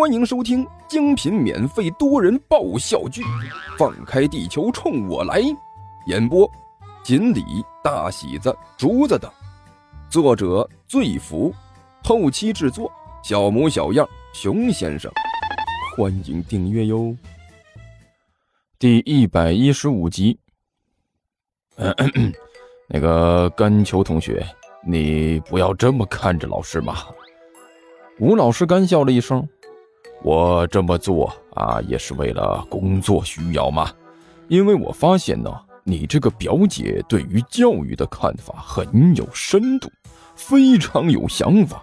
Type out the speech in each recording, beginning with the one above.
欢迎收听精品免费多人爆笑剧《放开地球冲我来》，演播：锦鲤、大喜子、竹子等，作者：醉福，后期制作：小模小样、熊先生。欢迎订阅哟。第一百一十五集。那个甘球同学，你不要这么看着老师嘛。吴老师干笑了一声。我这么做啊，也是为了工作需要嘛。因为我发现呢，你这个表姐对于教育的看法很有深度，非常有想法。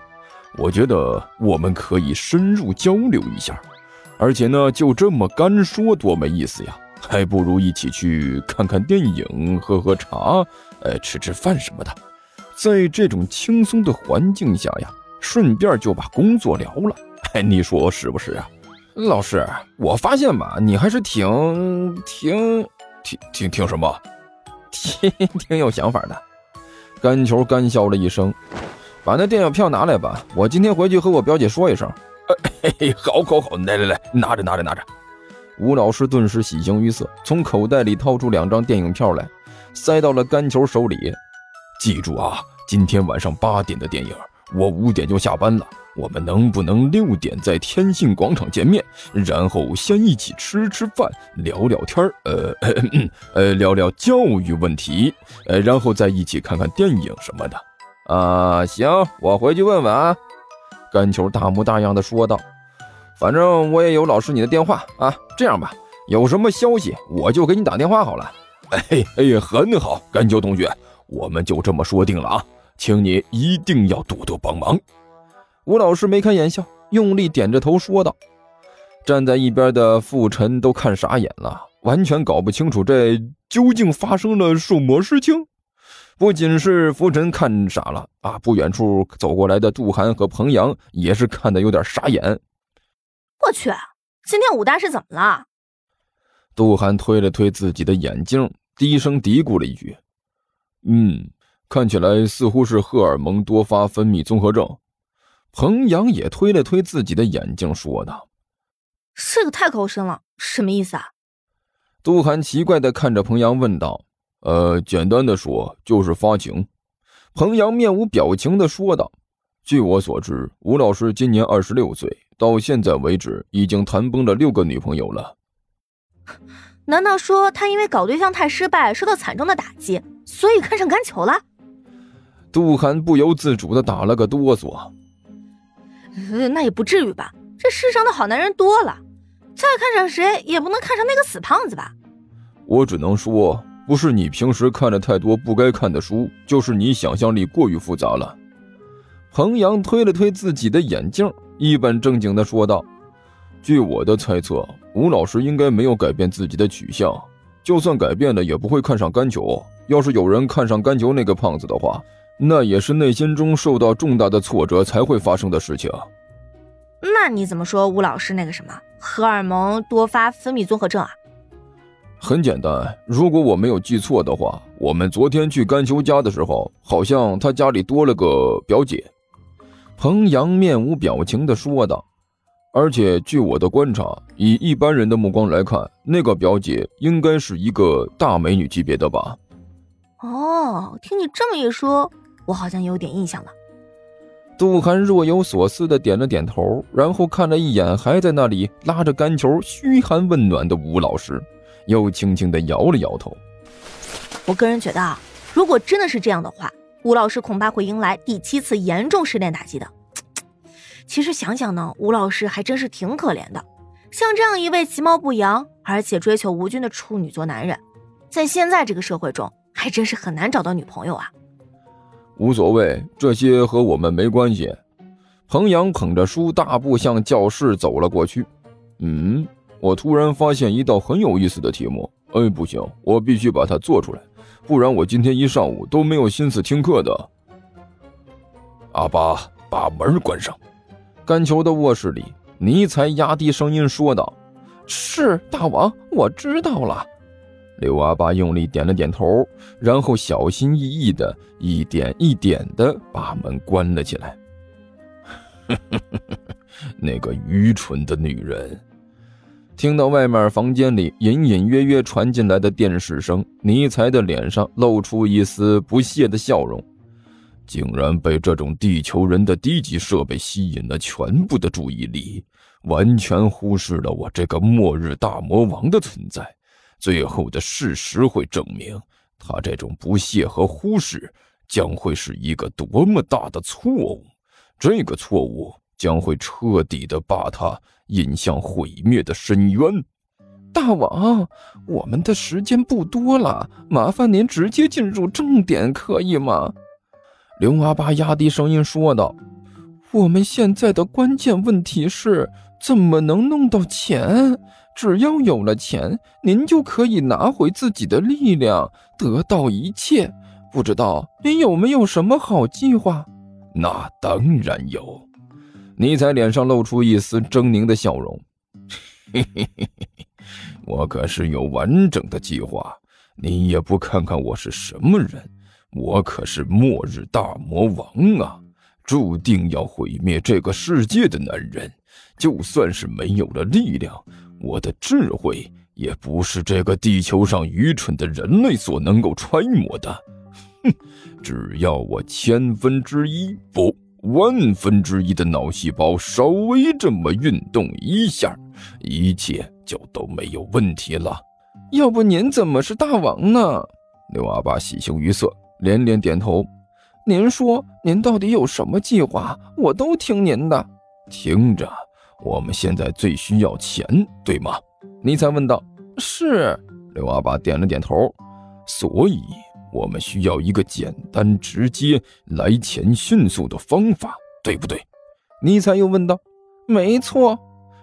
我觉得我们可以深入交流一下。而且呢，就这么干说多没意思呀，还不如一起去看看电影、喝喝茶、呃，吃吃饭什么的。在这种轻松的环境下呀，顺便就把工作聊了。你说是不是啊，老师？我发现吧，你还是挺挺挺挺挺什么，挺挺有想法的。干球干笑了一声，把那电影票拿来吧，我今天回去和我表姐说一声。嘿 嘿，好，好，好，来来来，拿着，拿着，拿着。吴老师顿时喜形于色，从口袋里掏出两张电影票来，塞到了干球手里。记住啊，今天晚上八点的电影，我五点就下班了。我们能不能六点在天信广场见面，然后先一起吃吃饭，聊聊天呃呃，聊聊教育问题，呃，然后再一起看看电影什么的。啊，行，我回去问问啊。干球大模大样的说道：“反正我也有老师你的电话啊。这样吧，有什么消息我就给你打电话好了。”哎哎，很好，干球同学，我们就这么说定了啊，请你一定要多多帮忙。吴老师眉开眼笑，用力点着头说道：“站在一边的傅晨都看傻眼了，完全搞不清楚这究竟发生了什么事情。不仅是傅晨看傻了啊，不远处走过来的杜涵和彭阳也是看得有点傻眼。我去，今天武大是怎么了？”杜涵推了推自己的眼镜，低声嘀咕了一句：“嗯，看起来似乎是荷尔蒙多发分泌综合症。”彭阳也推了推自己的眼镜，说道：“这个太高深了，什么意思啊？”杜涵奇怪的看着彭阳，问道：“呃，简单的说，就是发情。”彭阳面无表情的说道：“据我所知，吴老师今年二十六岁，到现在为止已经谈崩了六个女朋友了。难道说他因为搞对象太失败，受到惨重的打击，所以看上干球了？”杜涵不由自主的打了个哆嗦。那也不至于吧，这世上的好男人多了，再看上谁也不能看上那个死胖子吧。我只能说，不是你平时看了太多不该看的书，就是你想象力过于复杂了。彭阳推了推自己的眼镜，一本正经的说道：“据我的猜测，吴老师应该没有改变自己的取向，就算改变了，也不会看上甘球。要是有人看上甘球那个胖子的话。”那也是内心中受到重大的挫折才会发生的事情。那你怎么说吴老师那个什么荷尔蒙多发分泌综合症啊？很简单，如果我没有记错的话，我们昨天去甘秋家的时候，好像他家里多了个表姐。彭阳面无表情地说道。而且据我的观察，以一般人的目光来看，那个表姐应该是一个大美女级别的吧？哦，听你这么一说。我好像有点印象了。杜涵若有所思的点了点头，然后看了一眼还在那里拉着干球嘘寒问暖的吴老师，又轻轻的摇了摇头。我个人觉得啊，如果真的是这样的话，吴老师恐怕会迎来第七次严重失恋打击的。其实想想呢，吴老师还真是挺可怜的。像这样一位其貌不扬而且追求无君的处女座男人，在现在这个社会中，还真是很难找到女朋友啊。无所谓，这些和我们没关系。彭阳捧着书，大步向教室走了过去。嗯，我突然发现一道很有意思的题目。哎，不行，我必须把它做出来，不然我今天一上午都没有心思听课的。阿巴，把门关上。干球的卧室里，尼才压低声音说道：“是大王，我知道了。”刘阿八用力点了点头，然后小心翼翼的一点一点的把门关了起来。那个愚蠢的女人。听到外面房间里隐隐约约传进来的电视声，尼采的脸上露出一丝不屑的笑容。竟然被这种地球人的低级设备吸引了全部的注意力，完全忽视了我这个末日大魔王的存在。最后的事实会证明，他这种不屑和忽视将会是一个多么大的错误。这个错误将会彻底的把他。引向毁灭的深渊，大王，我们的时间不多了，麻烦您直接进入正点，可以吗？刘阿八压低声音说道：“我们现在的关键问题是怎么能弄到钱？只要有了钱，您就可以拿回自己的力量，得到一切。不知道您有没有什么好计划？那当然有。”尼采脸上露出一丝狰狞的笑容，嘿嘿嘿嘿嘿，我可是有完整的计划。你也不看看我是什么人，我可是末日大魔王啊，注定要毁灭这个世界的男人。就算是没有了力量，我的智慧也不是这个地球上愚蠢的人类所能够揣摩的。哼，只要我千分之一不。万分之一的脑细胞稍微这么运动一下，一切就都没有问题了。要不您怎么是大王呢？刘阿爸喜形于色，连连点头。您说您到底有什么计划？我都听您的。听着，我们现在最需要钱，对吗？尼采问道。是。刘阿爸点了点头。所以。我们需要一个简单、直接、来钱迅速的方法，对不对？尼采又问道。没错，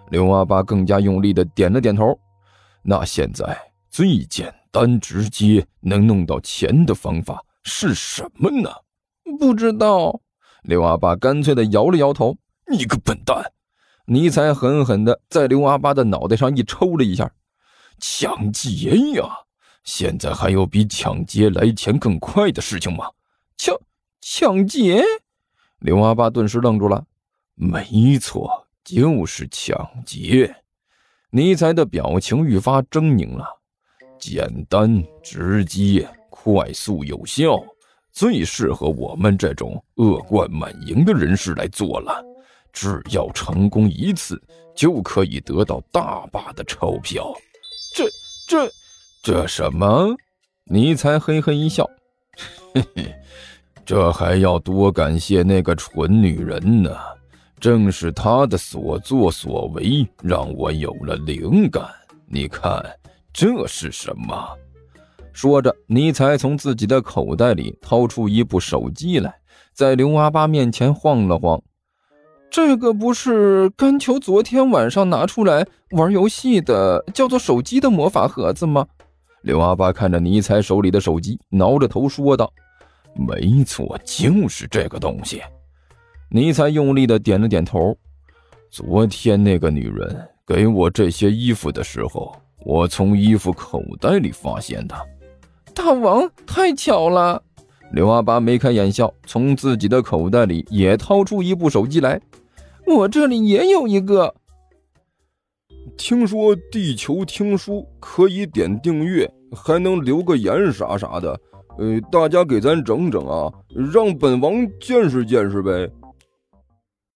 刘阿八更加用力的点了点头。那现在最简单、直接能弄到钱的方法是什么呢？不知道。刘阿八干脆的摇了摇头。你个笨蛋！尼采狠狠的在刘阿八的脑袋上一抽了一下。抢劫呀！现在还有比抢劫来钱更快的事情吗？抢抢劫！刘阿八顿时愣住了。没错，就是抢劫。尼采的表情愈发狰狞了。简单、直接、快速、有效，最适合我们这种恶贯满盈的人士来做了。只要成功一次，就可以得到大把的钞票。这这。这什么？尼采嘿嘿一笑，嘿嘿，这还要多感谢那个蠢女人呢。正是她的所作所为，让我有了灵感。你看，这是什么？说着，尼采从自己的口袋里掏出一部手机来，在刘阿八面前晃了晃。这个不是甘球昨天晚上拿出来玩游戏的，叫做手机的魔法盒子吗？刘阿八看着尼采手里的手机，挠着头说道：“没错，就是这个东西。”尼采用力的点了点头。昨天那个女人给我这些衣服的时候，我从衣服口袋里发现的。大王，太巧了！刘阿八眉开眼笑，从自己的口袋里也掏出一部手机来。我这里也有一个。听说地球听书可以点订阅，还能留个言啥啥的，呃，大家给咱整整啊，让本王见识见识呗。